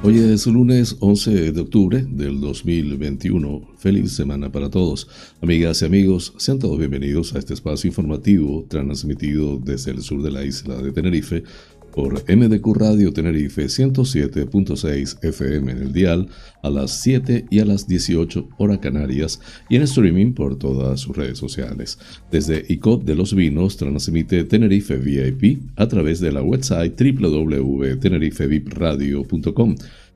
Hoy es lunes 11 de octubre del 2021. Feliz semana para todos. Amigas y amigos, sean todos bienvenidos a este espacio informativo transmitido desde el sur de la isla de Tenerife por MDQ Radio Tenerife 107.6 FM en el dial a las 7 y a las 18 hora canarias y en streaming por todas sus redes sociales. Desde ICOT de los Vinos transmite Tenerife VIP a través de la website www.tenerifevipradio.com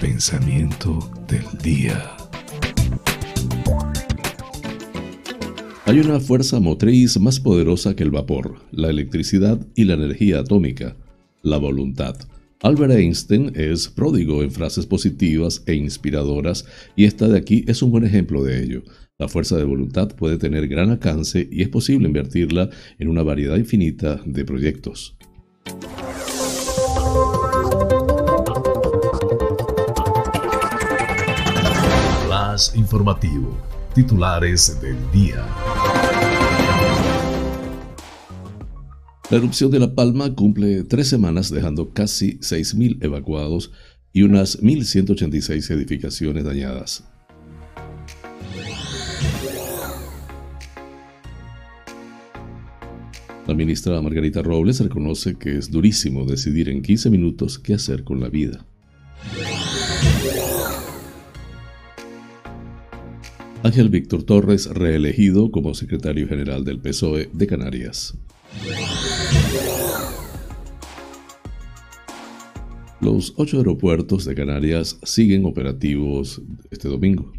Pensamiento del día. Hay una fuerza motriz más poderosa que el vapor, la electricidad y la energía atómica, la voluntad. Albert Einstein es pródigo en frases positivas e inspiradoras y esta de aquí es un buen ejemplo de ello. La fuerza de voluntad puede tener gran alcance y es posible invertirla en una variedad infinita de proyectos. Informativo. Titulares del día. La erupción de La Palma cumple tres semanas dejando casi 6.000 evacuados y unas 1.186 edificaciones dañadas. La ministra Margarita Robles reconoce que es durísimo decidir en 15 minutos qué hacer con la vida. Ángel Víctor Torres, reelegido como secretario general del PSOE de Canarias. Los ocho aeropuertos de Canarias siguen operativos este domingo.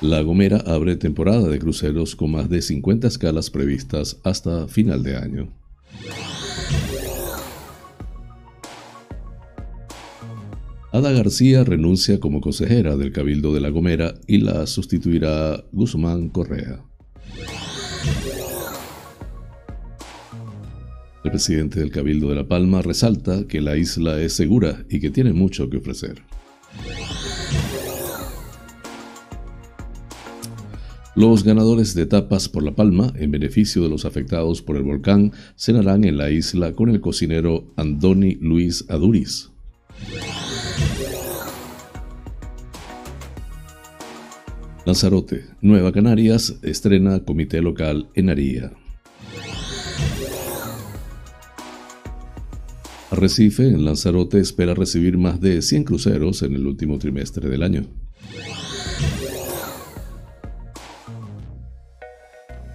La Gomera abre temporada de cruceros con más de 50 escalas previstas hasta final de año. Ada García renuncia como consejera del Cabildo de La Gomera y la sustituirá Guzmán Correa. El presidente del Cabildo de La Palma resalta que la isla es segura y que tiene mucho que ofrecer. Los ganadores de etapas por La Palma, en beneficio de los afectados por el volcán, cenarán en la isla con el cocinero Andoni Luis Aduriz. Lanzarote, Nueva Canarias, estrena comité local en Aría. Arrecife, en Lanzarote, espera recibir más de 100 cruceros en el último trimestre del año.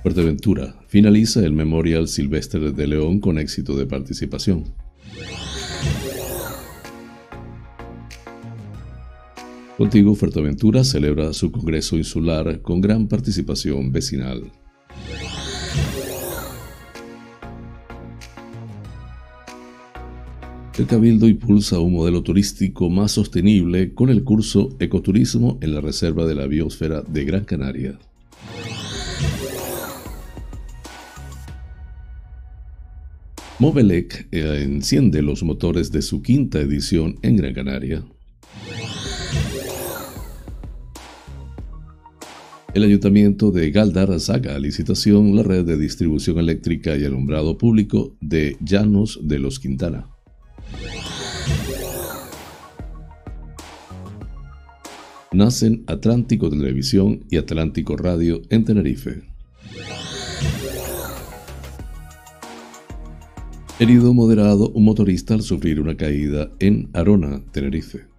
Fuerteventura finaliza el Memorial Silvestre de León con éxito de participación. Contigo Fuerteventura celebra su Congreso Insular con gran participación vecinal. El Cabildo impulsa un modelo turístico más sostenible con el curso Ecoturismo en la Reserva de la Biosfera de Gran Canaria. Movelec eh, enciende los motores de su quinta edición en Gran Canaria. El ayuntamiento de Galdar saca a licitación la red de distribución eléctrica y alumbrado público de Llanos de los Quintana. Nacen Atlántico Televisión y Atlántico Radio en Tenerife. Herido moderado un motorista al sufrir una caída en Arona, Tenerife.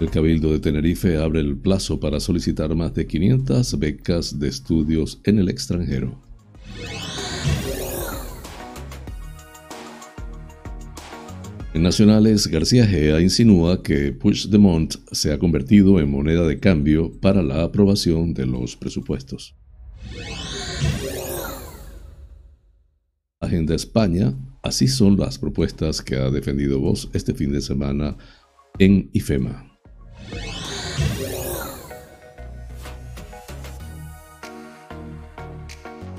El Cabildo de Tenerife abre el plazo para solicitar más de 500 becas de estudios en el extranjero. En nacionales, García Gea insinúa que Puigdemont se ha convertido en moneda de cambio para la aprobación de los presupuestos. Agenda España, así son las propuestas que ha defendido Vox este fin de semana en IFEMA.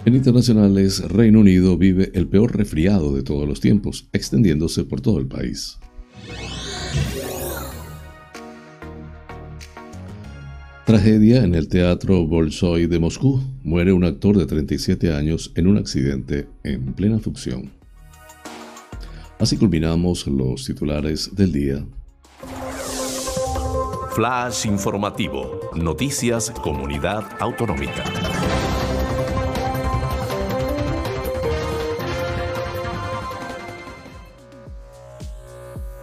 En internacionales, Reino Unido vive el peor resfriado de todos los tiempos, extendiéndose por todo el país. Tragedia en el Teatro Bolshoi de Moscú. Muere un actor de 37 años en un accidente en plena función. Así culminamos los titulares del día. Flash informativo. Noticias Comunidad Autonómica.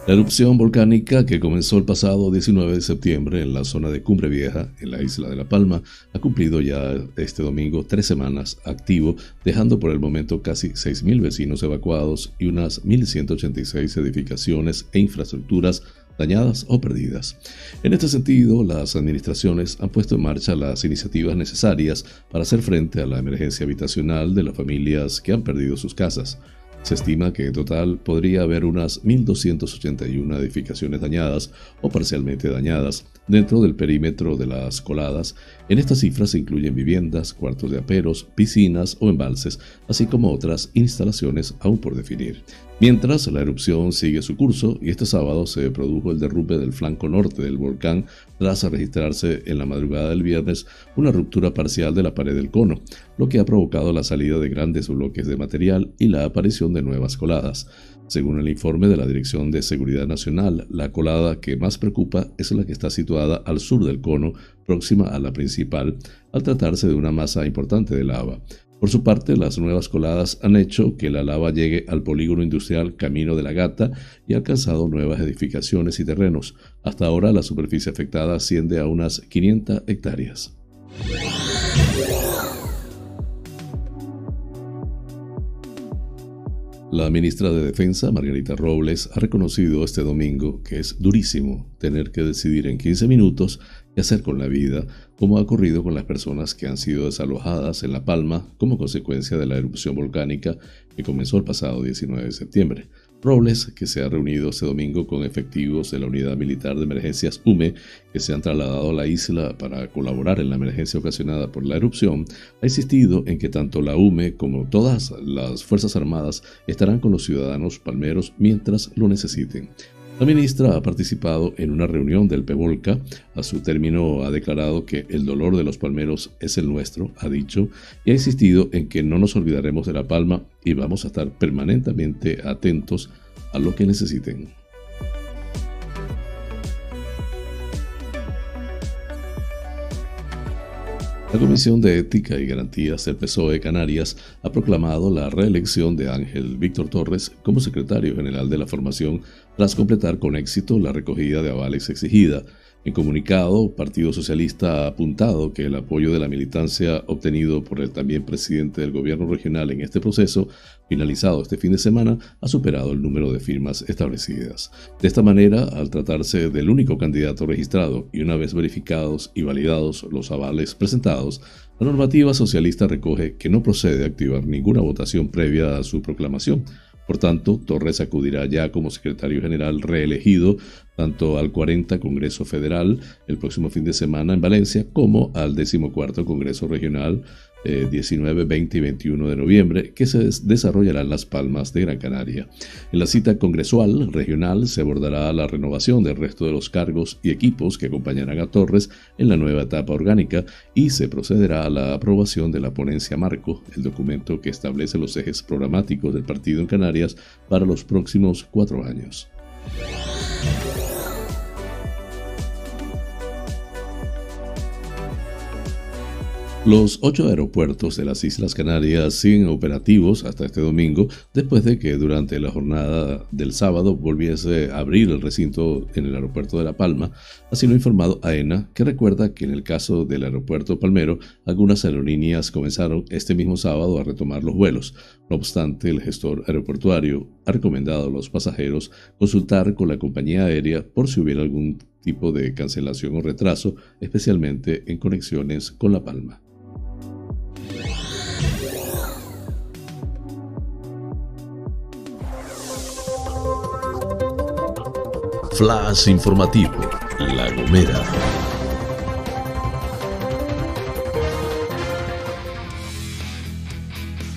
La erupción volcánica que comenzó el pasado 19 de septiembre en la zona de Cumbre Vieja, en la isla de La Palma, ha cumplido ya este domingo tres semanas activo, dejando por el momento casi 6.000 vecinos evacuados y unas 1.186 edificaciones e infraestructuras dañadas o perdidas. En este sentido, las administraciones han puesto en marcha las iniciativas necesarias para hacer frente a la emergencia habitacional de las familias que han perdido sus casas. Se estima que en total podría haber unas 1.281 edificaciones dañadas o parcialmente dañadas dentro del perímetro de las coladas. En estas cifras se incluyen viviendas, cuartos de aperos, piscinas o embalses, así como otras instalaciones aún por definir. Mientras la erupción sigue su curso y este sábado se produjo el derrumbe del flanco norte del volcán tras registrarse en la madrugada del viernes una ruptura parcial de la pared del cono, lo que ha provocado la salida de grandes bloques de material y la aparición de nuevas coladas. Según el informe de la Dirección de Seguridad Nacional, la colada que más preocupa es la que está situada al sur del cono, próxima a la principal, al tratarse de una masa importante de lava. Por su parte, las nuevas coladas han hecho que la lava llegue al polígono industrial Camino de la Gata y ha alcanzado nuevas edificaciones y terrenos. Hasta ahora la superficie afectada asciende a unas 500 hectáreas. La ministra de Defensa, Margarita Robles, ha reconocido este domingo que es durísimo tener que decidir en 15 minutos qué hacer con la vida, como ha ocurrido con las personas que han sido desalojadas en La Palma como consecuencia de la erupción volcánica que comenzó el pasado 19 de septiembre. Robles, que se ha reunido este domingo con efectivos de la Unidad Militar de Emergencias UME, que se han trasladado a la isla para colaborar en la emergencia ocasionada por la erupción, ha insistido en que tanto la UME como todas las Fuerzas Armadas estarán con los ciudadanos palmeros mientras lo necesiten. La ministra ha participado en una reunión del PEVOLCA. A su término ha declarado que el dolor de los palmeros es el nuestro, ha dicho, y ha insistido en que no nos olvidaremos de La Palma y vamos a estar permanentemente atentos a lo que necesiten. La Comisión de Ética y Garantías del PSOE Canarias ha proclamado la reelección de Ángel Víctor Torres como secretario general de la formación tras completar con éxito la recogida de avales exigida. En comunicado, Partido Socialista ha apuntado que el apoyo de la militancia obtenido por el también presidente del gobierno regional en este proceso, finalizado este fin de semana, ha superado el número de firmas establecidas. De esta manera, al tratarse del único candidato registrado y una vez verificados y validados los avales presentados, la normativa socialista recoge que no procede a activar ninguna votación previa a su proclamación, por tanto, Torres acudirá ya como secretario general reelegido tanto al 40 Congreso Federal el próximo fin de semana en Valencia como al 14 Congreso Regional 19, eh, 20 y 21 de noviembre, que se desarrollará en Las Palmas de Gran Canaria. En la cita congresual regional se abordará la renovación del resto de los cargos y equipos que acompañarán a Torres en la nueva etapa orgánica y se procederá a la aprobación de la ponencia marco, el documento que establece los ejes programáticos del partido en Canarias para los próximos cuatro años. Los ocho aeropuertos de las Islas Canarias siguen operativos hasta este domingo, después de que durante la jornada del sábado volviese a abrir el recinto en el aeropuerto de La Palma, así lo ha informado AENA, que recuerda que en el caso del aeropuerto Palmero, algunas aerolíneas comenzaron este mismo sábado a retomar los vuelos. No obstante, el gestor aeroportuario ha recomendado a los pasajeros consultar con la compañía aérea por si hubiera algún tipo de cancelación o retraso, especialmente en conexiones con La Palma. Flash informativo, La Gomera.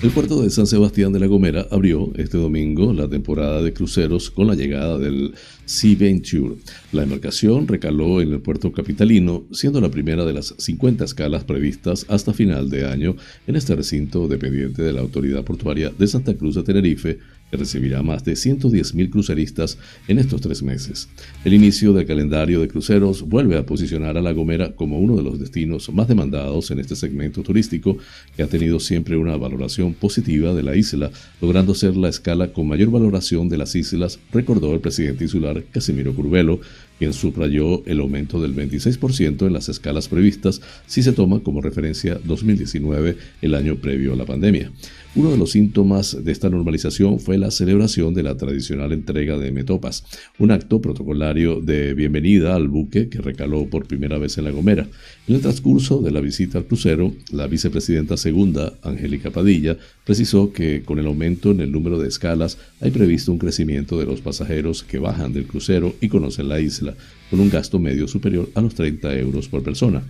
El puerto de San Sebastián de la Gomera abrió este domingo la temporada de cruceros con la llegada del Sea Venture. La embarcación recaló en el puerto capitalino, siendo la primera de las 50 escalas previstas hasta final de año en este recinto dependiente de la Autoridad Portuaria de Santa Cruz de Tenerife, que recibirá más de 110.000 cruceristas en estos tres meses. El inicio del calendario de cruceros vuelve a posicionar a La Gomera como uno de los destinos más demandados en este segmento turístico, que ha tenido siempre una valoración positiva de la isla, logrando ser la escala con mayor valoración de las islas, recordó el presidente insular Casimiro Curvelo, quien subrayó el aumento del 26% en las escalas previstas si se toma como referencia 2019, el año previo a la pandemia. Uno de los síntomas de esta normalización fue la celebración de la tradicional entrega de metopas, un acto protocolario de bienvenida al buque que recaló por primera vez en La Gomera. En el transcurso de la visita al crucero, la vicepresidenta segunda, Angélica Padilla, precisó que con el aumento en el número de escalas hay previsto un crecimiento de los pasajeros que bajan del crucero y conocen la isla, con un gasto medio superior a los 30 euros por persona.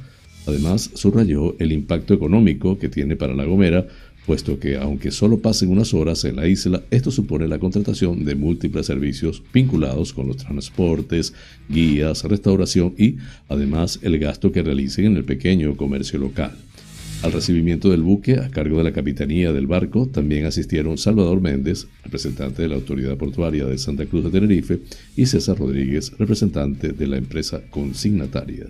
Además, subrayó el impacto económico que tiene para La Gomera puesto que aunque solo pasen unas horas en la isla, esto supone la contratación de múltiples servicios vinculados con los transportes, guías, restauración y, además, el gasto que realicen en el pequeño comercio local. Al recibimiento del buque, a cargo de la capitanía del barco, también asistieron Salvador Méndez, representante de la Autoridad Portuaria de Santa Cruz de Tenerife, y César Rodríguez, representante de la empresa consignataria.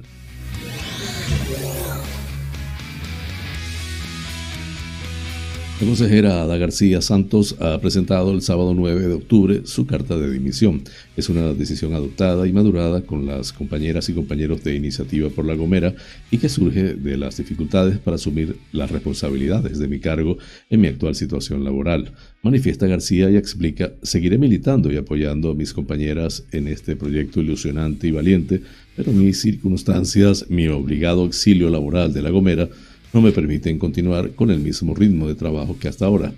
La consejera Ada García Santos ha presentado el sábado 9 de octubre su carta de dimisión. Es una decisión adoptada y madurada con las compañeras y compañeros de Iniciativa por la Gomera y que surge de las dificultades para asumir las responsabilidades de mi cargo en mi actual situación laboral. Manifiesta García y explica, seguiré militando y apoyando a mis compañeras en este proyecto ilusionante y valiente, pero mis circunstancias, mi obligado exilio laboral de la Gomera, no me permiten continuar con el mismo ritmo de trabajo que hasta ahora.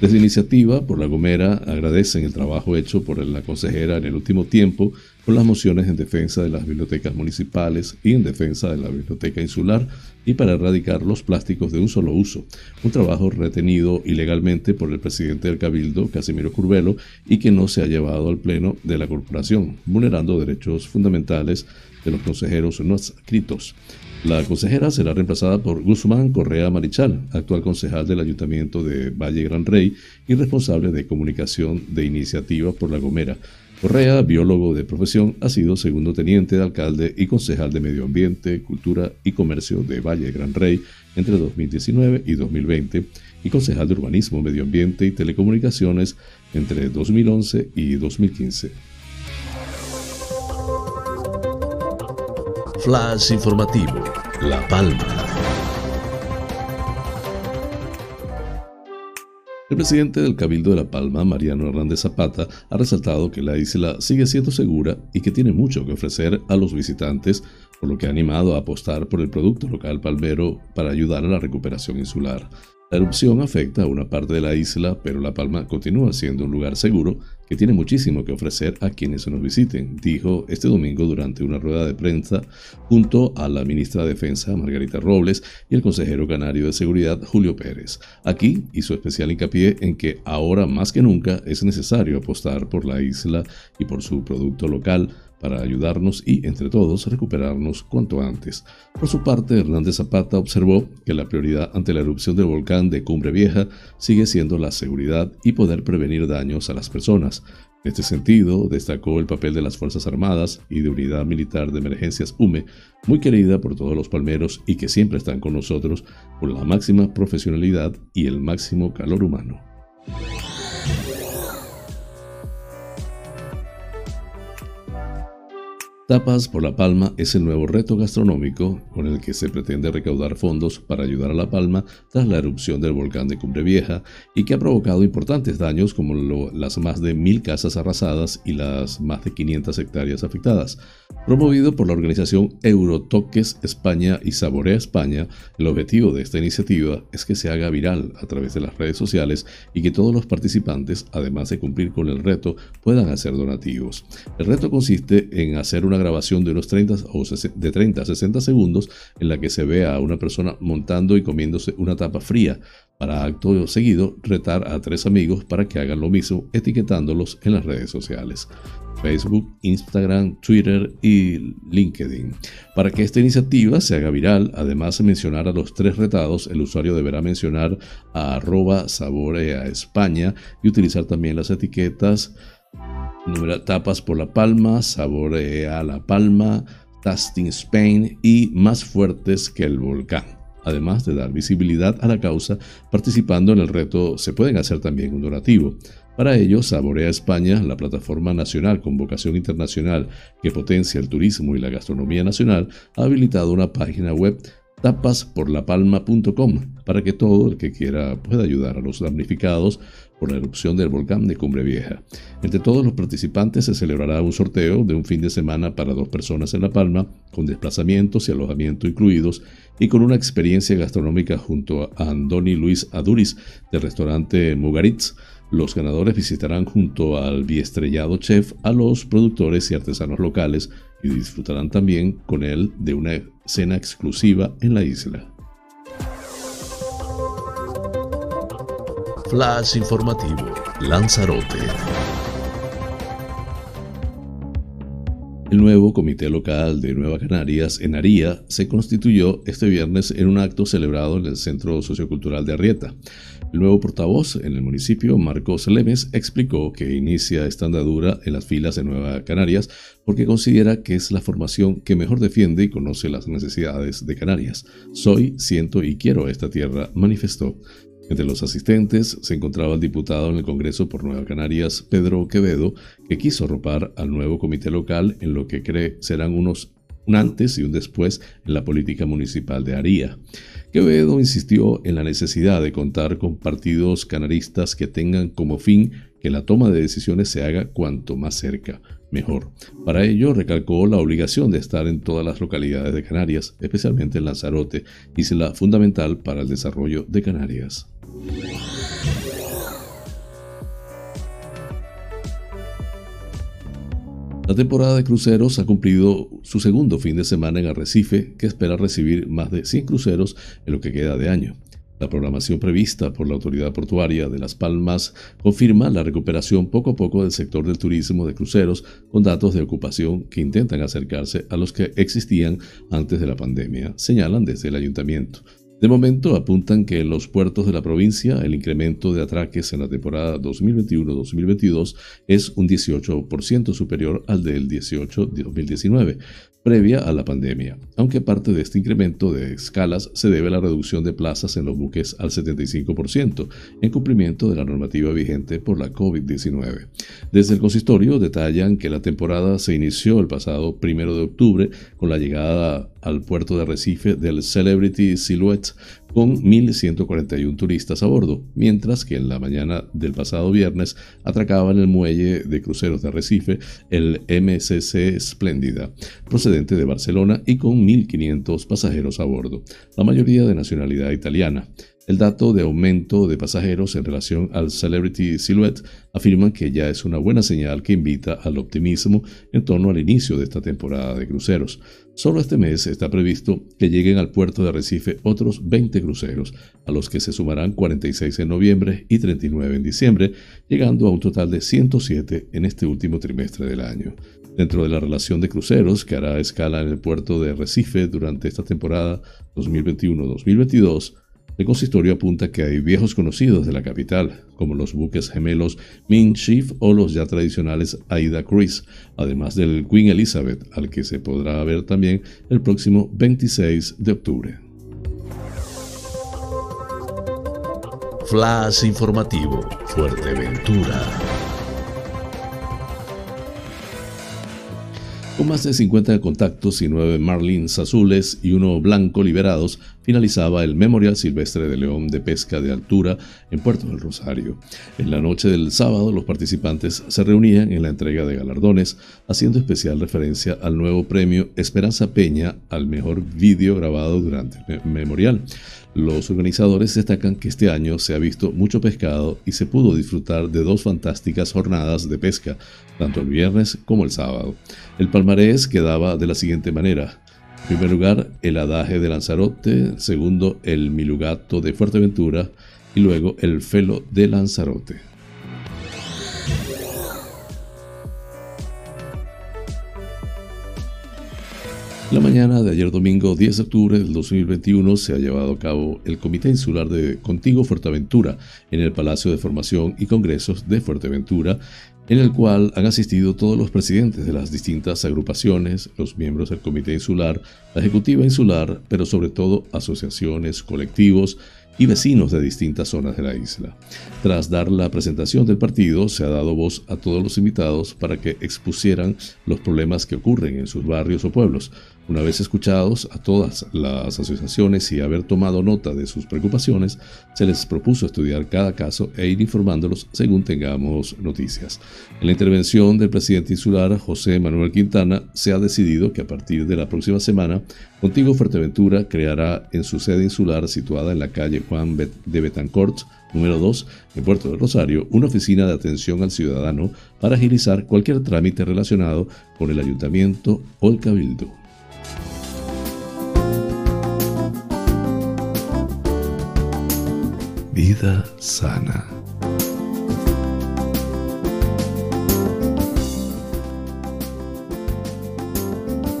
Desde Iniciativa por la Gomera agradecen el trabajo hecho por la consejera en el último tiempo con las mociones en defensa de las bibliotecas municipales y en defensa de la biblioteca insular y para erradicar los plásticos de un solo uso, un trabajo retenido ilegalmente por el presidente del Cabildo, Casimiro Curvelo, y que no se ha llevado al pleno de la corporación, vulnerando derechos fundamentales de los consejeros no adscritos. La consejera será reemplazada por Guzmán Correa Marichal, actual concejal del Ayuntamiento de Valle Gran Rey y responsable de comunicación de iniciativa por La Gomera. Correa, biólogo de profesión, ha sido segundo teniente de alcalde y concejal de Medio Ambiente, Cultura y Comercio de Valle Gran Rey entre 2019 y 2020 y concejal de Urbanismo, Medio Ambiente y Telecomunicaciones entre 2011 y 2015. Flash informativo, La Palma. El presidente del Cabildo de La Palma, Mariano Hernández Zapata, ha resaltado que la isla sigue siendo segura y que tiene mucho que ofrecer a los visitantes, por lo que ha animado a apostar por el producto local palmero para ayudar a la recuperación insular. La erupción afecta a una parte de la isla, pero La Palma continúa siendo un lugar seguro que tiene muchísimo que ofrecer a quienes nos visiten, dijo este domingo durante una rueda de prensa junto a la ministra de Defensa Margarita Robles y el consejero canario de Seguridad Julio Pérez. Aquí hizo especial hincapié en que ahora más que nunca es necesario apostar por la isla y por su producto local para ayudarnos y, entre todos, recuperarnos cuanto antes. Por su parte, Hernández Zapata observó que la prioridad ante la erupción del volcán de Cumbre Vieja sigue siendo la seguridad y poder prevenir daños a las personas. En este sentido, destacó el papel de las Fuerzas Armadas y de Unidad Militar de Emergencias UME, muy querida por todos los palmeros y que siempre están con nosotros por la máxima profesionalidad y el máximo calor humano. Tapas por La Palma es el nuevo reto gastronómico con el que se pretende recaudar fondos para ayudar a La Palma tras la erupción del volcán de Cumbre Vieja y que ha provocado importantes daños como las más de mil casas arrasadas y las más de 500 hectáreas afectadas. Promovido por la organización Eurotoques España y Saborea España, el objetivo de esta iniciativa es que se haga viral a través de las redes sociales y que todos los participantes, además de cumplir con el reto, puedan hacer donativos. El reto consiste en hacer una grabación de unos 30 o de 30 a 60 segundos en la que se ve a una persona montando y comiéndose una tapa fría para acto seguido retar a tres amigos para que hagan lo mismo etiquetándolos en las redes sociales. Facebook, Instagram, Twitter y LinkedIn. Para que esta iniciativa se haga viral, además de mencionar a los tres retados, el usuario deberá mencionar a arroba saborea España y utilizar también las etiquetas tapas por la palma, saborea la palma, tasting Spain y más fuertes que el volcán. Además de dar visibilidad a la causa, participando en el reto se pueden hacer también un donativo. Para ello, Saborea España, la plataforma nacional con vocación internacional que potencia el turismo y la gastronomía nacional, ha habilitado una página web tapasporlapalma.com para que todo el que quiera pueda ayudar a los damnificados por la erupción del volcán de Cumbre Vieja. Entre todos los participantes se celebrará un sorteo de un fin de semana para dos personas en La Palma, con desplazamientos y alojamiento incluidos, y con una experiencia gastronómica junto a Andoni Luis Aduris del restaurante Mugaritz. Los ganadores visitarán junto al biestrellado chef a los productores y artesanos locales y disfrutarán también con él de una cena exclusiva en la isla. Flash informativo, Lanzarote. El nuevo Comité Local de Nueva Canarias en Aría se constituyó este viernes en un acto celebrado en el Centro Sociocultural de Arrieta. El nuevo portavoz en el municipio, Marcos Lemes, explicó que inicia esta andadura en las filas de Nueva Canarias porque considera que es la formación que mejor defiende y conoce las necesidades de Canarias. Soy, siento y quiero esta tierra, manifestó. Entre los asistentes se encontraba el diputado en el Congreso por Nueva Canarias, Pedro Quevedo, que quiso arropar al nuevo comité local en lo que cree serán unos un antes y un después en la política municipal de Aría. Quevedo insistió en la necesidad de contar con partidos canaristas que tengan como fin que la toma de decisiones se haga cuanto más cerca, mejor. Para ello recalcó la obligación de estar en todas las localidades de Canarias, especialmente en Lanzarote, y la fundamental para el desarrollo de Canarias. La temporada de cruceros ha cumplido su segundo fin de semana en Arrecife, que espera recibir más de 100 cruceros en lo que queda de año. La programación prevista por la Autoridad Portuaria de Las Palmas confirma la recuperación poco a poco del sector del turismo de cruceros con datos de ocupación que intentan acercarse a los que existían antes de la pandemia, señalan desde el ayuntamiento. De momento apuntan que en los puertos de la provincia el incremento de atraques en la temporada 2021-2022 es un 18% superior al del 18-2019, previa a la pandemia, aunque parte de este incremento de escalas se debe a la reducción de plazas en los buques al 75%, en cumplimiento de la normativa vigente por la COVID-19. Desde el consistorio detallan que la temporada se inició el pasado 1 de octubre con la llegada al puerto de Recife del Celebrity Silhouette con 1.141 turistas a bordo, mientras que en la mañana del pasado viernes atracaba en el muelle de cruceros de Recife el MCC Splendida, procedente de Barcelona y con 1.500 pasajeros a bordo, la mayoría de nacionalidad italiana. El dato de aumento de pasajeros en relación al Celebrity Silhouette afirman que ya es una buena señal que invita al optimismo en torno al inicio de esta temporada de cruceros. Solo este mes está previsto que lleguen al puerto de Recife otros 20 cruceros, a los que se sumarán 46 en noviembre y 39 en diciembre, llegando a un total de 107 en este último trimestre del año. Dentro de la relación de cruceros que hará escala en el puerto de Recife durante esta temporada 2021-2022, el consistorio apunta que hay viejos conocidos de la capital, como los buques gemelos Min Chief o los ya tradicionales Aida Cruise, además del Queen Elizabeth, al que se podrá ver también el próximo 26 de octubre. Flash informativo, Fuerteventura. Con más de 50 contactos y 9 Marlins azules y uno blanco liberados, finalizaba el Memorial Silvestre de León de Pesca de Altura en Puerto del Rosario. En la noche del sábado, los participantes se reunían en la entrega de galardones, haciendo especial referencia al nuevo premio Esperanza Peña al mejor vídeo grabado durante el memorial. Los organizadores destacan que este año se ha visto mucho pescado y se pudo disfrutar de dos fantásticas jornadas de pesca, tanto el viernes como el sábado. El palmarés quedaba de la siguiente manera. En primer lugar, el adaje de Lanzarote, segundo, el milugato de Fuerteventura y luego el felo de Lanzarote. La mañana de ayer domingo 10 de octubre del 2021 se ha llevado a cabo el Comité Insular de Contigo Fuerteventura en el Palacio de Formación y Congresos de Fuerteventura, en el cual han asistido todos los presidentes de las distintas agrupaciones, los miembros del Comité Insular, la Ejecutiva Insular, pero sobre todo asociaciones, colectivos, y vecinos de distintas zonas de la isla. Tras dar la presentación del partido, se ha dado voz a todos los invitados para que expusieran los problemas que ocurren en sus barrios o pueblos, una vez escuchados a todas las asociaciones y haber tomado nota de sus preocupaciones, se les propuso estudiar cada caso e ir informándolos según tengamos noticias. En la intervención del presidente insular, José Manuel Quintana, se ha decidido que a partir de la próxima semana, Contigo Fuerteventura creará en su sede insular situada en la calle Juan de Betancourt, número 2, en Puerto del Rosario, una oficina de atención al ciudadano para agilizar cualquier trámite relacionado con el ayuntamiento o el cabildo. Vida sana.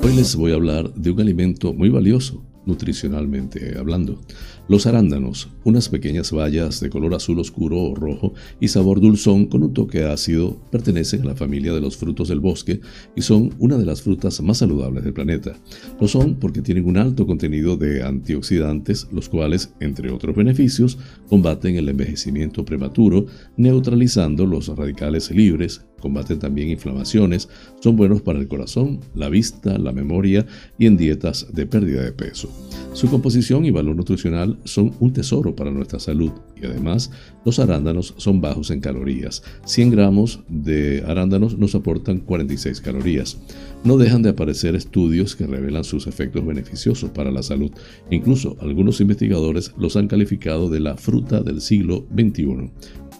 Hoy les voy a hablar de un alimento muy valioso, nutricionalmente hablando, los arándanos, unas pequeñas bayas de color azul oscuro o rojo y sabor dulzón con un toque ácido, pertenecen a la familia de los frutos del bosque y son una de las frutas más saludables del planeta. Lo son porque tienen un alto contenido de antioxidantes, los cuales, entre otros beneficios, combaten el envejecimiento prematuro, neutralizando los radicales libres, combaten también inflamaciones, son buenos para el corazón, la vista, la memoria y en dietas de pérdida de peso. Su composición y valor nutricional son un tesoro para nuestra salud y además los arándanos son bajos en calorías. 100 gramos de arándanos nos aportan 46 calorías. No dejan de aparecer estudios que revelan sus efectos beneficiosos para la salud. Incluso algunos investigadores los han calificado de la fruta del siglo XXI.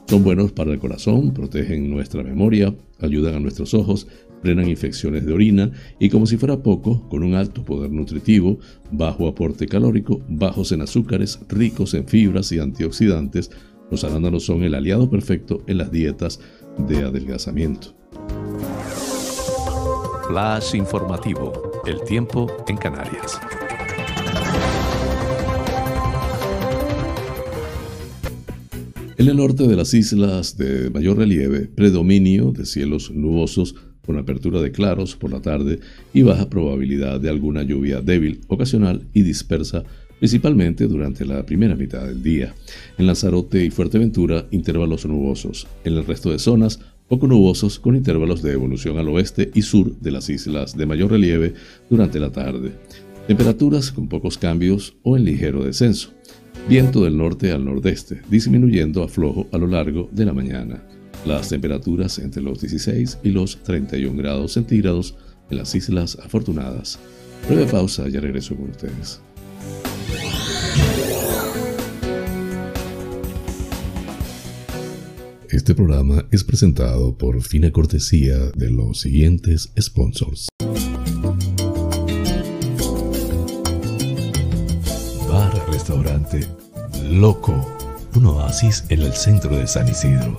Son buenos para el corazón, protegen nuestra memoria, ayudan a nuestros ojos, frenan infecciones de orina y como si fuera poco, con un alto poder nutritivo, bajo aporte calórico, bajos en azúcares, ricos en fibras y antioxidantes, los arándanos son el aliado perfecto en las dietas de adelgazamiento. Flash informativo, el tiempo en Canarias. En el norte de las islas de mayor relieve, predominio de cielos nubosos con apertura de claros por la tarde y baja probabilidad de alguna lluvia débil, ocasional y dispersa, principalmente durante la primera mitad del día. En Lanzarote y Fuerteventura, intervalos nubosos. En el resto de zonas, poco nubosos con intervalos de evolución al oeste y sur de las islas de mayor relieve durante la tarde. Temperaturas con pocos cambios o en ligero descenso. Viento del norte al nordeste, disminuyendo a flojo a lo largo de la mañana. Las temperaturas entre los 16 y los 31 grados centígrados en las Islas Afortunadas. Breve pausa, ya regreso con ustedes. Este programa es presentado por fina cortesía de los siguientes sponsors. Bar Restaurante Loco, un oasis en el centro de San Isidro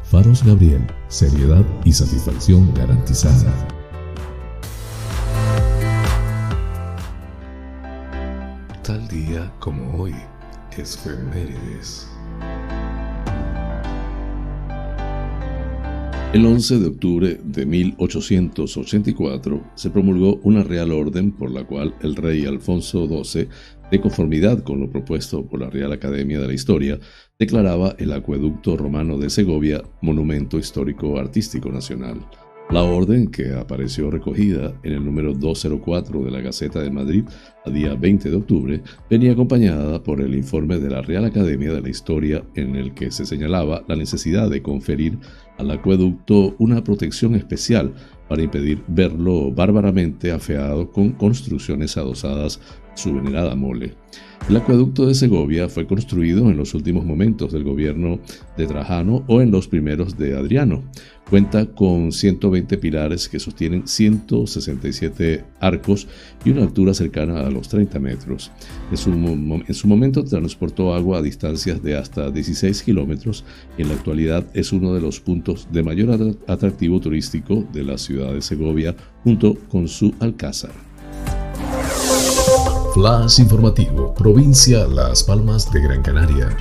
Faros Gabriel, seriedad y satisfacción garantizada. Tal día como hoy, es Femérides. El 11 de octubre de 1884 se promulgó una real orden por la cual el rey Alfonso XII, de conformidad con lo propuesto por la Real Academia de la Historia, declaraba el acueducto romano de Segovia Monumento Histórico Artístico Nacional. La orden, que apareció recogida en el número 204 de la Gaceta de Madrid a día 20 de octubre, venía acompañada por el informe de la Real Academia de la Historia en el que se señalaba la necesidad de conferir al acueducto una protección especial para impedir verlo bárbaramente afeado con construcciones adosadas a su venerada mole. El acueducto de Segovia fue construido en los últimos momentos del gobierno de Trajano o en los primeros de Adriano. Cuenta con 120 pilares que sostienen 167 arcos y una altura cercana a los 30 metros. En su, en su momento transportó agua a distancias de hasta 16 kilómetros y en la actualidad es uno de los puntos de mayor atractivo turístico de la ciudad de Segovia junto con su alcázar. Flash informativo, provincia Las Palmas de Gran Canaria.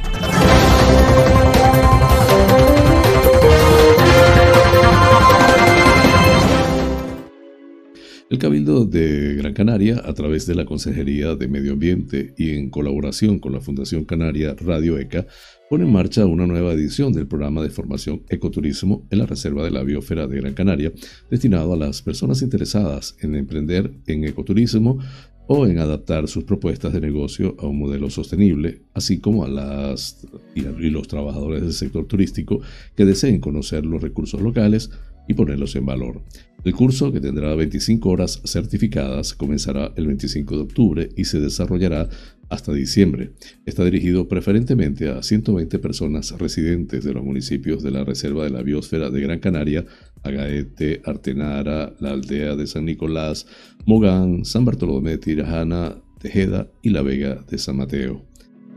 El Cabildo de Gran Canaria, a través de la Consejería de Medio Ambiente y en colaboración con la Fundación Canaria Radio ECA, pone en marcha una nueva edición del programa de formación Ecoturismo en la Reserva de la Biosfera de Gran Canaria, destinado a las personas interesadas en emprender en ecoturismo o en adaptar sus propuestas de negocio a un modelo sostenible, así como a las y los trabajadores del sector turístico que deseen conocer los recursos locales y ponerlos en valor. El curso, que tendrá 25 horas certificadas, comenzará el 25 de octubre y se desarrollará hasta diciembre. Está dirigido preferentemente a 120 personas residentes de los municipios de la Reserva de la Biosfera de Gran Canaria, Agaete, Artenara, la aldea de San Nicolás, Mogán, San Bartolomé de Tirajana, Tejeda y la Vega de San Mateo.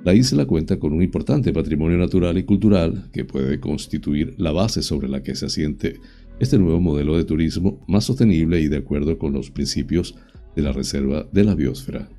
La isla cuenta con un importante patrimonio natural y cultural que puede constituir la base sobre la que se asiente este nuevo modelo de turismo más sostenible y de acuerdo con los principios de la Reserva de la Biosfera.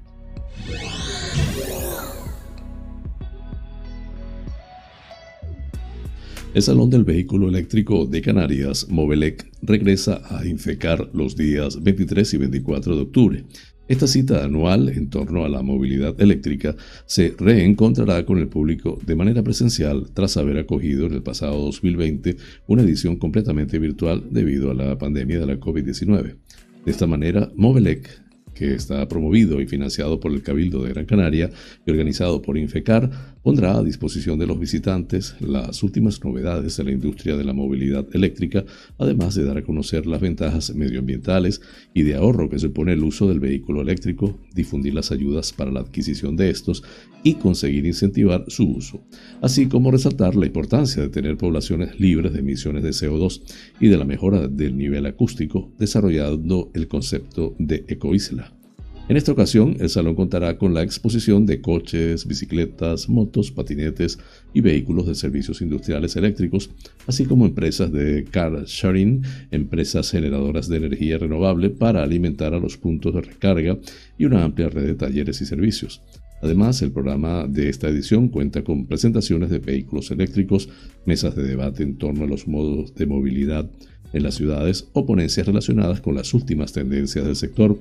El Salón del Vehículo Eléctrico de Canarias, Movelec, regresa a Infecar los días 23 y 24 de octubre. Esta cita anual en torno a la movilidad eléctrica se reencontrará con el público de manera presencial tras haber acogido en el pasado 2020 una edición completamente virtual debido a la pandemia de la COVID-19. De esta manera, Movelec que está promovido y financiado por el Cabildo de Gran Canaria y organizado por Infecar, pondrá a disposición de los visitantes las últimas novedades de la industria de la movilidad eléctrica, además de dar a conocer las ventajas medioambientales y de ahorro que supone el uso del vehículo eléctrico, difundir las ayudas para la adquisición de estos y conseguir incentivar su uso, así como resaltar la importancia de tener poblaciones libres de emisiones de CO2 y de la mejora del nivel acústico, desarrollando el concepto de ecoisla. En esta ocasión, el salón contará con la exposición de coches, bicicletas, motos, patinetes y vehículos de servicios industriales eléctricos, así como empresas de car sharing, empresas generadoras de energía renovable para alimentar a los puntos de recarga y una amplia red de talleres y servicios. Además, el programa de esta edición cuenta con presentaciones de vehículos eléctricos, mesas de debate en torno a los modos de movilidad en las ciudades o ponencias relacionadas con las últimas tendencias del sector,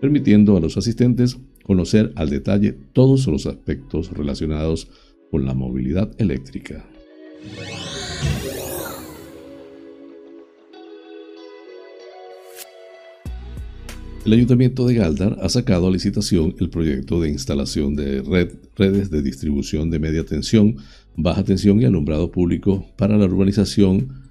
permitiendo a los asistentes conocer al detalle todos los aspectos relacionados con la movilidad eléctrica. El Ayuntamiento de Galdar ha sacado a licitación el proyecto de instalación de redes de distribución de media tensión, baja tensión y alumbrado público para la urbanización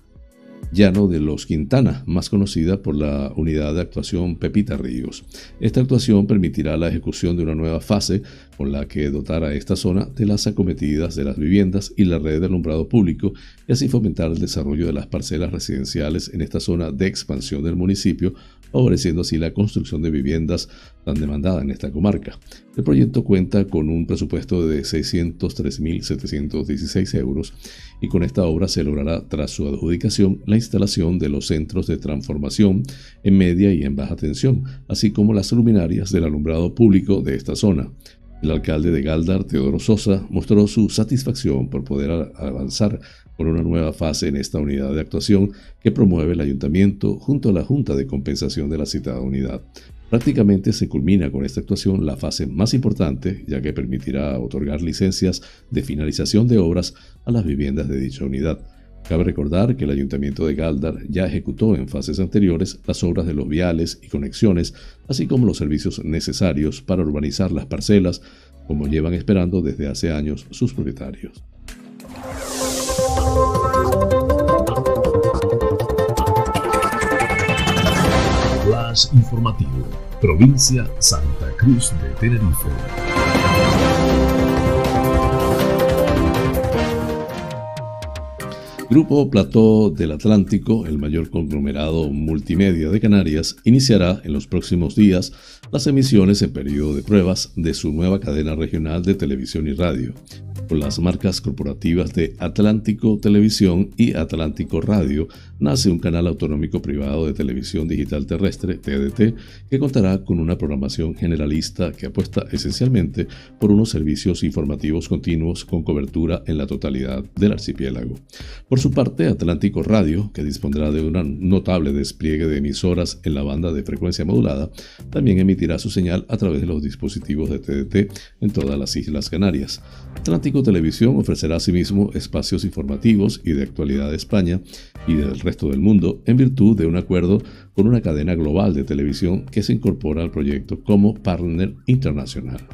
Llano de los Quintana, más conocida por la unidad de actuación Pepita Ríos. Esta actuación permitirá la ejecución de una nueva fase con la que dotar a esta zona de las acometidas de las viviendas y la red de alumbrado público y así fomentar el desarrollo de las parcelas residenciales en esta zona de expansión del municipio, favoreciendo así la construcción de viviendas tan demandada en esta comarca. El proyecto cuenta con un presupuesto de 603.716 euros y con esta obra se logrará, tras su adjudicación, la instalación de los centros de transformación en media y en baja tensión, así como las luminarias del alumbrado público de esta zona. El alcalde de Galdar, Teodoro Sosa, mostró su satisfacción por poder avanzar con una nueva fase en esta unidad de actuación que promueve el ayuntamiento junto a la Junta de Compensación de la citada unidad. Prácticamente se culmina con esta actuación la fase más importante, ya que permitirá otorgar licencias de finalización de obras a las viviendas de dicha unidad. Cabe recordar que el Ayuntamiento de Galdar ya ejecutó en fases anteriores las obras de los viales y conexiones, así como los servicios necesarios para urbanizar las parcelas, como llevan esperando desde hace años sus propietarios. Flash informativo, provincia Santa Cruz de Tenerife. Grupo Plató del Atlántico, el mayor conglomerado multimedia de Canarias, iniciará en los próximos días las emisiones en periodo de pruebas de su nueva cadena regional de televisión y radio, con las marcas corporativas de Atlántico Televisión y Atlántico Radio, nace un canal autonómico privado de televisión digital terrestre, TDT, que contará con una programación generalista que apuesta esencialmente por unos servicios informativos continuos con cobertura en la totalidad del archipiélago. Por su parte, Atlántico Radio, que dispondrá de un notable despliegue de emisoras en la banda de frecuencia modulada, también emitirá su señal a través de los dispositivos de TDT en todas las Islas Canarias. Atlántico Televisión ofrecerá asimismo espacios informativos y de actualidad de España y del resto del mundo en virtud de un acuerdo con una cadena global de televisión que se incorpora al proyecto como partner internacional.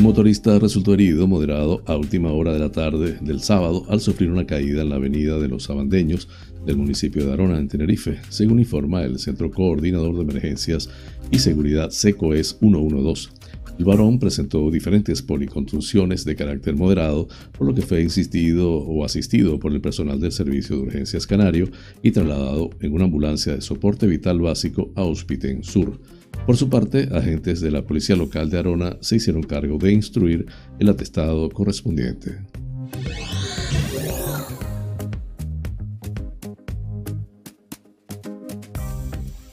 Motorista resultó herido moderado a última hora de la tarde del sábado al sufrir una caída en la avenida de los Sabandeños del municipio de Arona, en Tenerife, según informa el Centro Coordinador de Emergencias y Seguridad SECOES 112. El varón presentó diferentes policontusiones de carácter moderado, por lo que fue insistido o asistido por el personal del Servicio de Urgencias Canario y trasladado en una ambulancia de soporte vital básico a Hospiten Sur. Por su parte, agentes de la Policía Local de Arona se hicieron cargo de instruir el atestado correspondiente.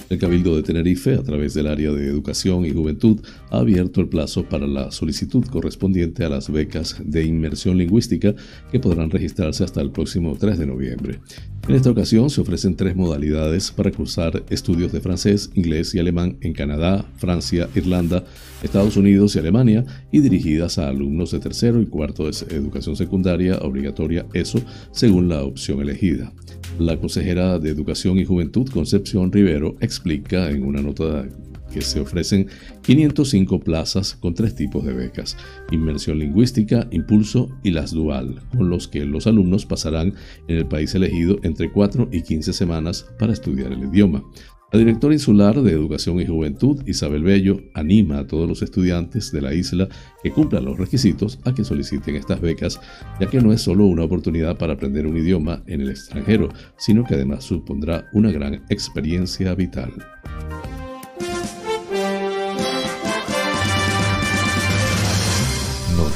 El Cabildo de Tenerife, a través del área de Educación y Juventud, ha abierto el plazo para la solicitud correspondiente a las becas de inmersión lingüística que podrán registrarse hasta el próximo 3 de noviembre. En esta ocasión se ofrecen tres modalidades para cursar estudios de francés, inglés y alemán en Canadá, Francia, Irlanda, Estados Unidos y Alemania y dirigidas a alumnos de tercero y cuarto de educación secundaria obligatoria ESO según la opción elegida. La consejera de Educación y Juventud, Concepción Rivero, explica en una nota que se ofrecen 505 plazas con tres tipos de becas, inmersión lingüística, impulso y las dual, con los que los alumnos pasarán en el país elegido entre 4 y 15 semanas para estudiar el idioma. La directora insular de Educación y Juventud, Isabel Bello, anima a todos los estudiantes de la isla que cumplan los requisitos a que soliciten estas becas, ya que no es solo una oportunidad para aprender un idioma en el extranjero, sino que además supondrá una gran experiencia vital.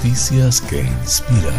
Noticias que inspiran.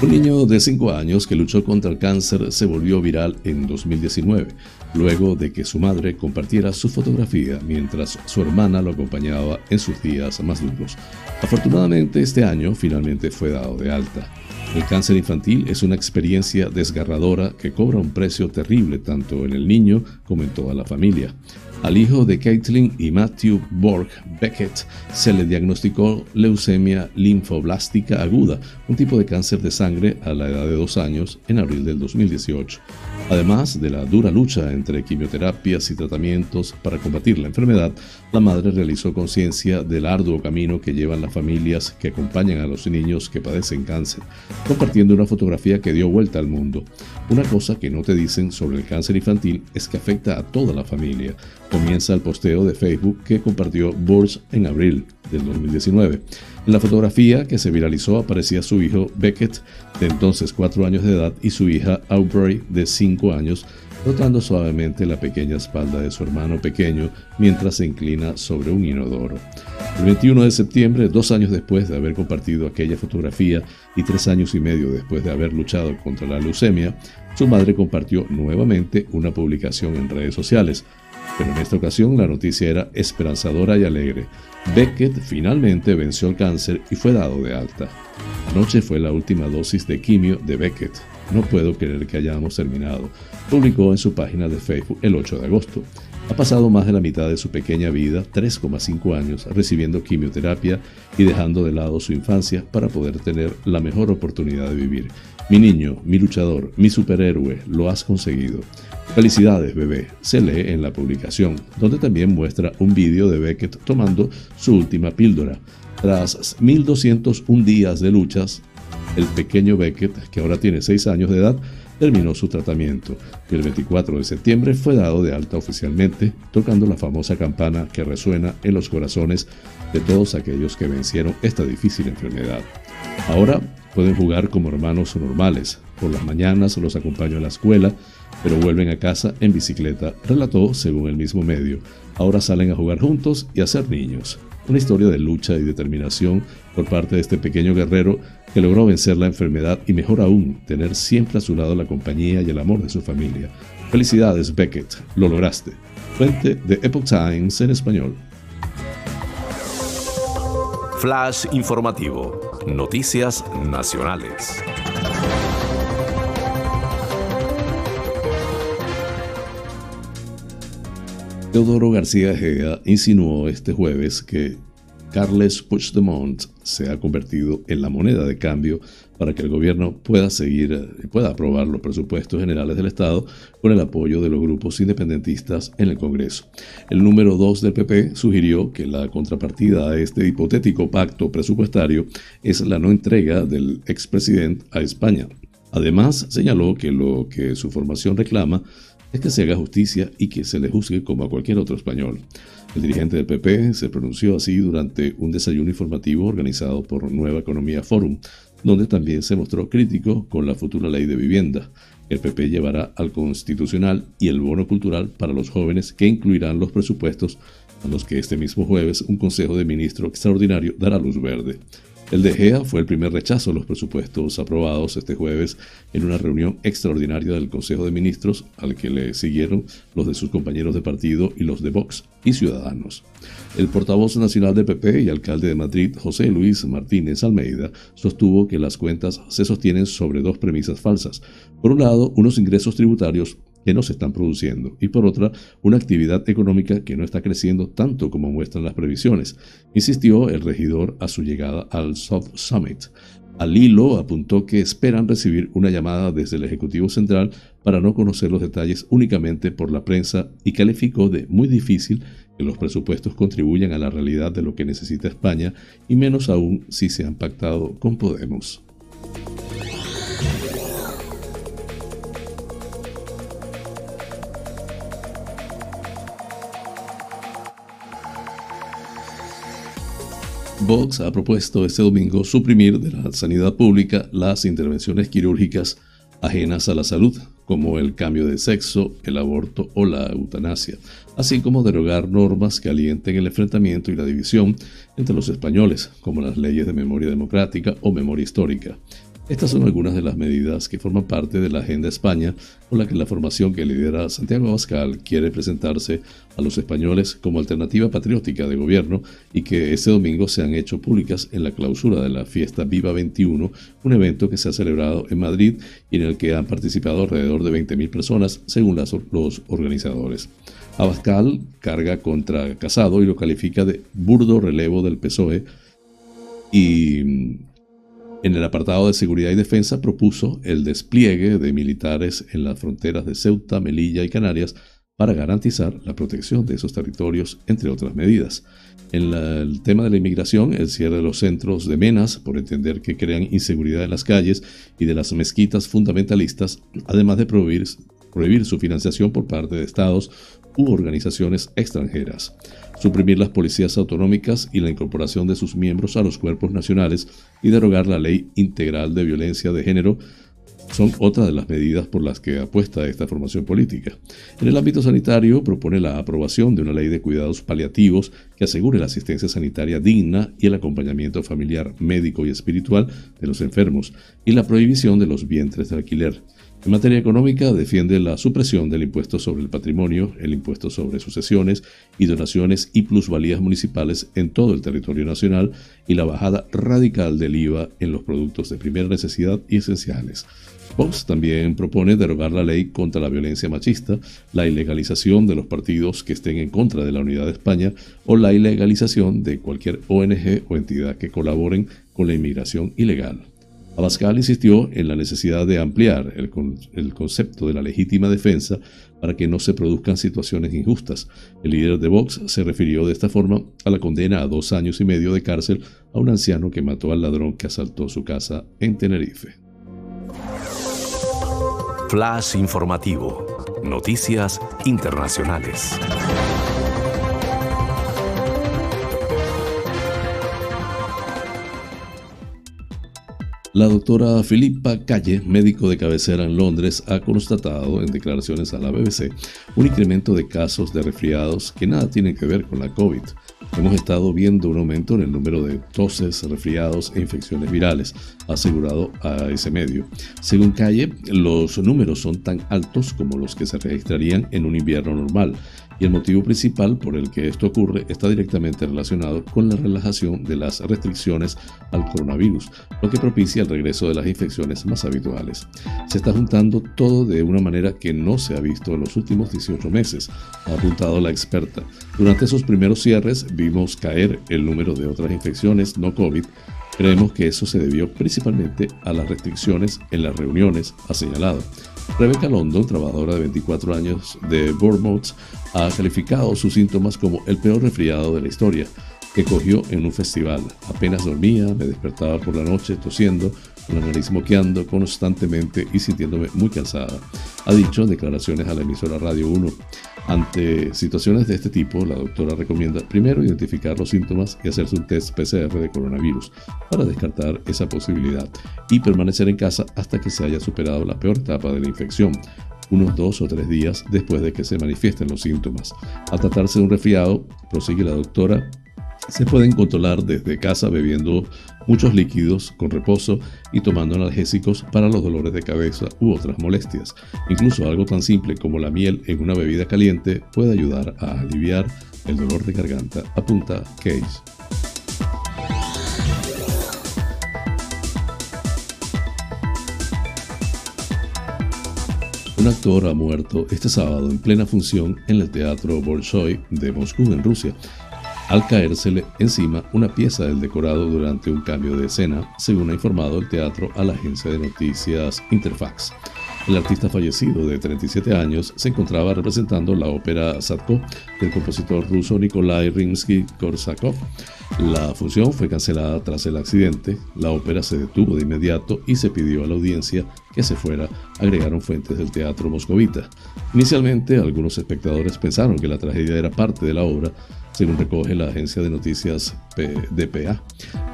Un niño de 5 años que luchó contra el cáncer se volvió viral en 2019, luego de que su madre compartiera su fotografía mientras su hermana lo acompañaba en sus días más duros. Afortunadamente este año finalmente fue dado de alta. El cáncer infantil es una experiencia desgarradora que cobra un precio terrible tanto en el niño como en toda la familia. Al hijo de Caitlin y Matthew Borg Beckett se le diagnosticó leucemia linfoblástica aguda, un tipo de cáncer de sangre a la edad de dos años en abril del 2018. Además de la dura lucha entre quimioterapias y tratamientos para combatir la enfermedad, la madre realizó conciencia del arduo camino que llevan las familias que acompañan a los niños que padecen cáncer, compartiendo una fotografía que dio vuelta al mundo. Una cosa que no te dicen sobre el cáncer infantil es que afecta a toda la familia. Comienza el posteo de Facebook que compartió Burge en abril del 2019. En la fotografía que se viralizó aparecía su hijo Beckett, de entonces 4 años de edad, y su hija Aubrey, de 5 años, rotando suavemente la pequeña espalda de su hermano pequeño mientras se inclina sobre un inodoro. El 21 de septiembre, dos años después de haber compartido aquella fotografía y tres años y medio después de haber luchado contra la leucemia, su madre compartió nuevamente una publicación en redes sociales. Pero en esta ocasión la noticia era esperanzadora y alegre. Beckett finalmente venció el cáncer y fue dado de alta. Anoche fue la última dosis de quimio de Beckett. No puedo creer que hayamos terminado, publicó en su página de Facebook el 8 de agosto. Ha pasado más de la mitad de su pequeña vida, 3,5 años, recibiendo quimioterapia y dejando de lado su infancia para poder tener la mejor oportunidad de vivir. Mi niño, mi luchador, mi superhéroe, lo has conseguido. Felicidades, bebé, se lee en la publicación, donde también muestra un vídeo de Beckett tomando su última píldora. Tras 1201 días de luchas, el pequeño Beckett, que ahora tiene 6 años de edad, terminó su tratamiento y el 24 de septiembre fue dado de alta oficialmente, tocando la famosa campana que resuena en los corazones de todos aquellos que vencieron esta difícil enfermedad. Ahora pueden jugar como hermanos normales. Por las mañanas los acompaño a la escuela, pero vuelven a casa en bicicleta, relató según el mismo medio. Ahora salen a jugar juntos y a ser niños. Una historia de lucha y determinación por parte de este pequeño guerrero que logró vencer la enfermedad y mejor aún, tener siempre a su lado la compañía y el amor de su familia. Felicidades Beckett, lo lograste. Fuente de Epoch Times en español. Flash informativo. Noticias nacionales. Teodoro García Ejea insinuó este jueves que Carles Puigdemont se ha convertido en la moneda de cambio para que el gobierno pueda seguir y pueda aprobar los presupuestos generales del Estado con el apoyo de los grupos independentistas en el Congreso. El número 2 del PP sugirió que la contrapartida a este hipotético pacto presupuestario es la no entrega del expresidente a España. Además, señaló que lo que su formación reclama es que se haga justicia y que se le juzgue como a cualquier otro español. El dirigente del PP se pronunció así durante un desayuno informativo organizado por Nueva Economía Forum, donde también se mostró crítico con la futura ley de vivienda. El PP llevará al constitucional y el bono cultural para los jóvenes que incluirán los presupuestos a los que este mismo jueves un Consejo de Ministros extraordinario dará luz verde. El de GEA fue el primer rechazo a los presupuestos aprobados este jueves en una reunión extraordinaria del Consejo de Ministros, al que le siguieron los de sus compañeros de partido y los de Vox y Ciudadanos. El portavoz nacional de PP y alcalde de Madrid, José Luis Martínez Almeida, sostuvo que las cuentas se sostienen sobre dos premisas falsas. Por un lado, unos ingresos tributarios que no se están produciendo y por otra una actividad económica que no está creciendo tanto como muestran las previsiones, insistió el regidor a su llegada al Soft Summit. Al hilo apuntó que esperan recibir una llamada desde el Ejecutivo Central para no conocer los detalles únicamente por la prensa y calificó de muy difícil que los presupuestos contribuyan a la realidad de lo que necesita España y menos aún si se han pactado con Podemos. Vox ha propuesto este domingo suprimir de la sanidad pública las intervenciones quirúrgicas ajenas a la salud, como el cambio de sexo, el aborto o la eutanasia, así como derogar normas que alienten el enfrentamiento y la división entre los españoles, como las leyes de memoria democrática o memoria histórica. Estas son algunas de las medidas que forman parte de la Agenda España con la que la formación que lidera Santiago Abascal quiere presentarse a los españoles como alternativa patriótica de gobierno y que este domingo se han hecho públicas en la clausura de la fiesta Viva 21, un evento que se ha celebrado en Madrid y en el que han participado alrededor de 20.000 personas según los organizadores. Abascal carga contra Casado y lo califica de burdo relevo del PSOE y en el apartado de seguridad y defensa propuso el despliegue de militares en las fronteras de Ceuta, Melilla y Canarias para garantizar la protección de esos territorios, entre otras medidas. En el tema de la inmigración, el cierre de los centros de menas, por entender que crean inseguridad en las calles y de las mezquitas fundamentalistas, además de prohibir, su financiación por parte de estados u organizaciones extranjeras suprimir las policías autonómicas y la incorporación de sus miembros a los cuerpos nacionales y derogar la ley integral de violencia de género son otras de las medidas por las que apuesta esta formación política. En el ámbito sanitario propone la aprobación de una ley de cuidados paliativos que asegure la asistencia sanitaria digna y el acompañamiento familiar, médico y espiritual de los enfermos y la prohibición de los vientres de alquiler. En materia económica, defiende la supresión del impuesto sobre el patrimonio, el impuesto sobre sucesiones y donaciones y plusvalías municipales en todo el territorio nacional y la bajada radical del IVA en los productos de primera necesidad y esenciales. Vox también propone derogar la ley contra la violencia machista, la ilegalización de los partidos que estén en contra de la unidad de España o la ilegalización de cualquier ONG o entidad que colaboren con la inmigración ilegal. Abascal insistió en la necesidad de ampliar el, el, concepto de la legítima defensa para que no se produzcan situaciones injustas. El líder de Vox se refirió de esta forma a la condena a dos años y medio de cárcel a un anciano que mató al ladrón que asaltó su casa en Tenerife. Flash informativo. Noticias internacionales. La doctora Filipa Calle, médico de cabecera en Londres, ha constatado en declaraciones a la BBC un incremento de casos de resfriados que nada tienen que ver con la COVID. Hemos estado viendo un aumento en el número de toses, resfriados e infecciones virales, asegurado a ese medio. Según Calle, los números son tan altos como los que se registrarían en un invierno normal y el motivo principal por el que esto ocurre está directamente relacionado con la relajación de las restricciones al coronavirus, lo que propicia el regreso de las infecciones más habituales. Se está juntando todo de una manera que no se ha visto en los últimos 18 meses, ha apuntado la experta. Durante esos primeros cierres vimos caer el número de otras infecciones no COVID Creemos que eso se debió principalmente a las restricciones en las reuniones, ha señalado. Rebecca London, trabajadora de 24 años de Bournemouth, ha calificado sus síntomas como el peor resfriado de la historia que cogió en un festival. Apenas dormía, me despertaba por la noche tosiendo, con la nariz moqueando constantemente y sintiéndome muy cansada. Ha dicho en declaraciones a la emisora Radio 1. Ante situaciones de este tipo, la doctora recomienda primero identificar los síntomas y hacerse un test PCR de coronavirus para descartar esa posibilidad y permanecer en casa hasta que se haya superado la peor etapa de la infección, unos dos o tres días después de que se manifiesten los síntomas. Al tratarse de un resfriado, prosigue la doctora, Se pueden controlar desde casa bebiendo muchos líquidos con reposo y tomando analgésicos para los dolores de cabeza u otras molestias. Incluso algo tan simple como la miel en una bebida caliente puede ayudar a aliviar el dolor de garganta, apunta Case. Un actor ha muerto este sábado en plena función en el Teatro Bolshoi de Moscú, en Rusia, al caérsele encima una pieza del decorado durante un cambio de escena, según ha informado el teatro a la agencia de noticias Interfax. El artista fallecido de 37 años se encontraba representando la ópera Sadko del compositor ruso Nikolai Rimsky-Korsakov. La función fue cancelada tras el accidente, la ópera se detuvo de inmediato y se pidió a la audiencia que se fuera, agregaron fuentes del teatro moscovita. Inicialmente, algunos espectadores pensaron que la tragedia era parte de la obra, según recoge la agencia de noticias DPA.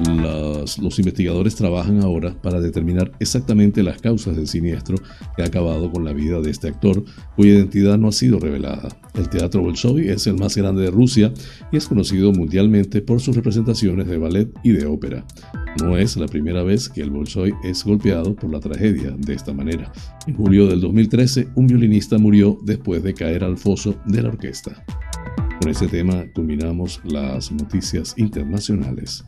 los investigadores trabajan ahora para determinar exactamente las causas del siniestro que ha acabado con la vida de este actor, cuya identidad no ha sido revelada. El Teatro Bolshoi es el más grande de Rusia y es conocido mundialmente por sus representaciones de ballet y de ópera. No es la primera vez que el Bolshoi es golpeado por la tragedia de esta manera. En julio del 2013, un violinista murió después de caer al foso de la orquesta. Con ese tema culminamos las noticias internacionales.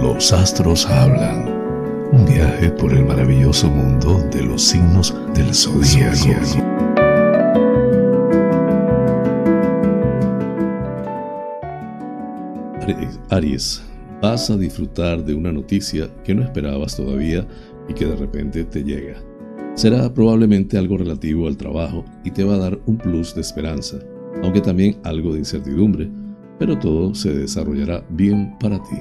Los astros hablan. Un viaje por el maravilloso mundo de los signos del zodiaco. Aries, vas a disfrutar de una noticia que no esperabas todavía y que de repente te llega. Será probablemente algo relativo al trabajo y te va a dar un plus de esperanza, aunque también algo de incertidumbre, pero todo se desarrollará bien para ti.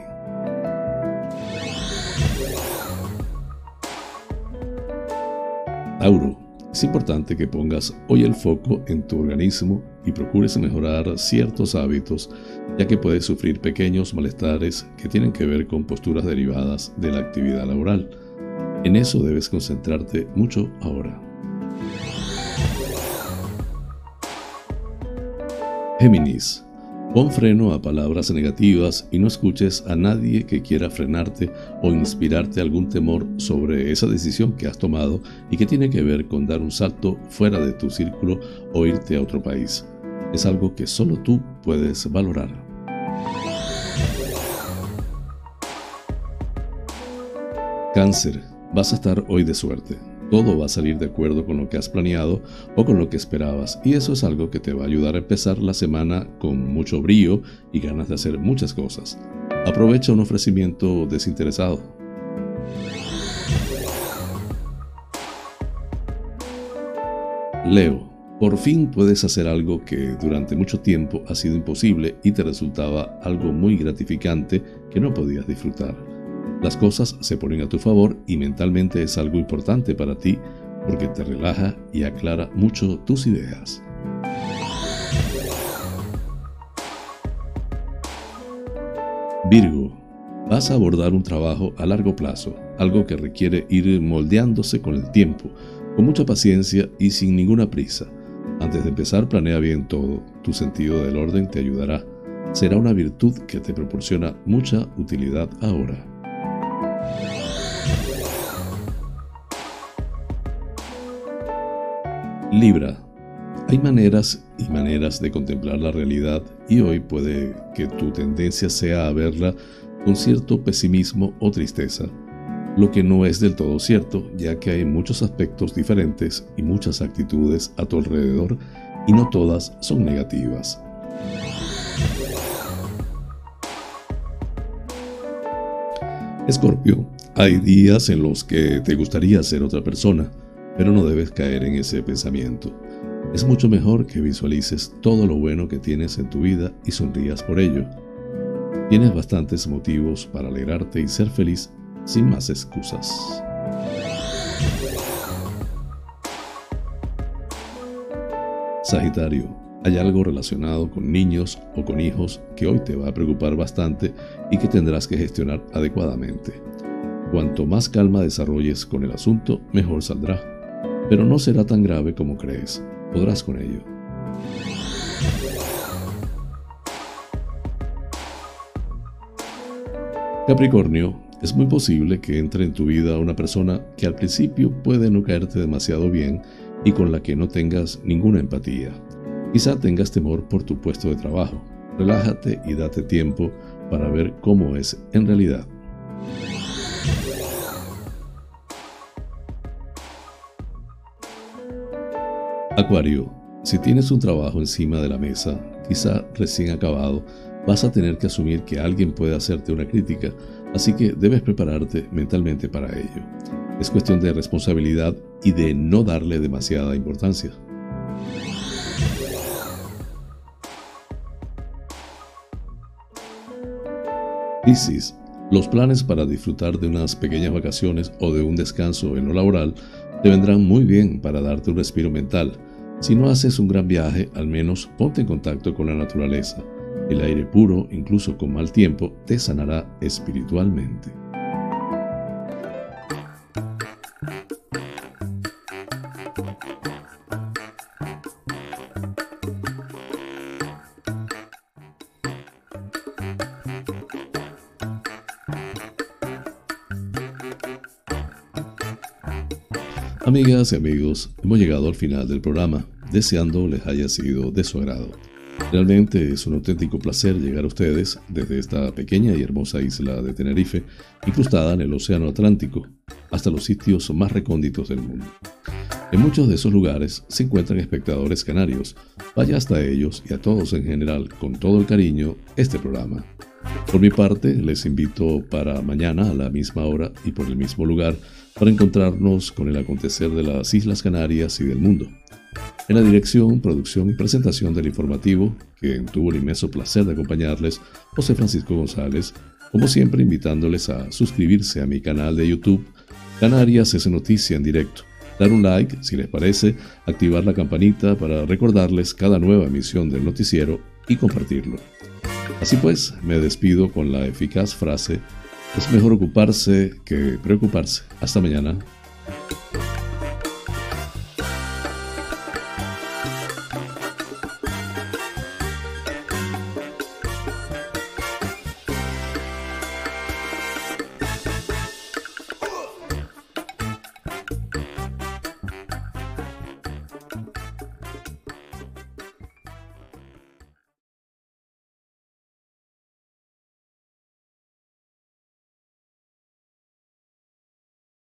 Tauro, es importante que pongas hoy el foco en tu organismo y procures mejorar ciertos hábitos, ya que puedes sufrir pequeños malestares que tienen que ver con posturas derivadas de la actividad laboral. En eso debes concentrarte mucho ahora. Géminis, pon freno a palabras negativas y no escuches a nadie que quiera frenarte o inspirarte algún temor sobre esa decisión que has tomado y que tiene que ver con dar un salto fuera de tu círculo o irte a otro país. Es algo que solo tú puedes valorar. Cáncer. Vas a estar hoy de suerte. Todo va a salir de acuerdo con lo que has planeado o con lo que esperabas y eso es algo que te va a ayudar a empezar la semana con mucho brío y ganas de hacer muchas cosas. Aprovecha un ofrecimiento desinteresado. Leo, por fin puedes hacer algo que durante mucho tiempo ha sido imposible y te resultaba algo muy gratificante que no podías disfrutar. Las cosas se ponen a tu favor y mentalmente es algo importante para ti porque te relaja y aclara mucho tus ideas. Virgo, vas a abordar un trabajo a largo plazo, algo que requiere ir moldeándose con el tiempo, con mucha paciencia y sin ninguna prisa. Antes de empezar, planea bien todo, tu sentido del orden te ayudará. Será una virtud que te proporciona mucha utilidad ahora. Libra. Hay maneras y maneras de contemplar la realidad y hoy puede que tu tendencia sea a verla con cierto pesimismo o tristeza, lo que no es del todo cierto, ya que hay muchos aspectos diferentes y muchas actitudes a tu alrededor y no todas son negativas. Escorpio, hay días en los que te gustaría ser otra persona, pero no debes caer en ese pensamiento. Es mucho mejor que visualices todo lo bueno que tienes en tu vida y sonrías por ello. Tienes bastantes motivos para alegrarte y ser feliz sin más excusas. Sagitario, hay algo relacionado con niños o con hijos que hoy te va a preocupar bastante y que tendrás que gestionar adecuadamente. Cuanto más calma desarrolles con el asunto, mejor saldrá pero no será tan grave como crees. podrás con ello. Capricornio, es muy posible que entre en tu vida una persona que al principio puede no caerte demasiado bien y con la que no tengas ninguna empatía. Quizá tengas temor por tu puesto de trabajo. Relájate y date tiempo para ver cómo es en realidad. Acuario, si tienes un trabajo encima de la mesa, quizá recién acabado, vas a tener que asumir que alguien puede hacerte una crítica, así que debes prepararte mentalmente para ello. Es cuestión de responsabilidad y de no darle demasiada importancia. Los planes para disfrutar de unas pequeñas vacaciones o de un descanso en lo laboral te vendrán muy bien para darte un respiro mental si no haces un gran viaje, al menos ponte en contacto con la naturaleza. El aire puro, incluso con mal tiempo, te sanará espiritualmente. Amigas y amigos, hemos llegado al final del programa, deseando les haya sido de su agrado. Realmente es un auténtico placer llegar a ustedes desde esta pequeña y hermosa isla de Tenerife, incrustada en el Océano Atlántico, hasta los sitios más recónditos del mundo. En muchos de esos lugares se encuentran espectadores canarios. Vaya hasta ellos y a todos en general, con todo el cariño, este programa. Por mi parte, les invito para mañana a la misma hora y por el mismo lugar para encontrarnos con el acontecer de las Islas Canarias y del mundo. En la dirección, producción y presentación del informativo, quien tuvo el inmenso placer de acompañarles, José Francisco González, como siempre invitándoles a suscribirse a mi canal de YouTube, Canarias es noticia en directo, dar un like si les parece, activar la campanita para recordarles cada nueva emisión del noticiero y compartirlo. Así pues, me despido con la eficaz frase, es mejor ocuparse que preocuparse. Hasta mañana.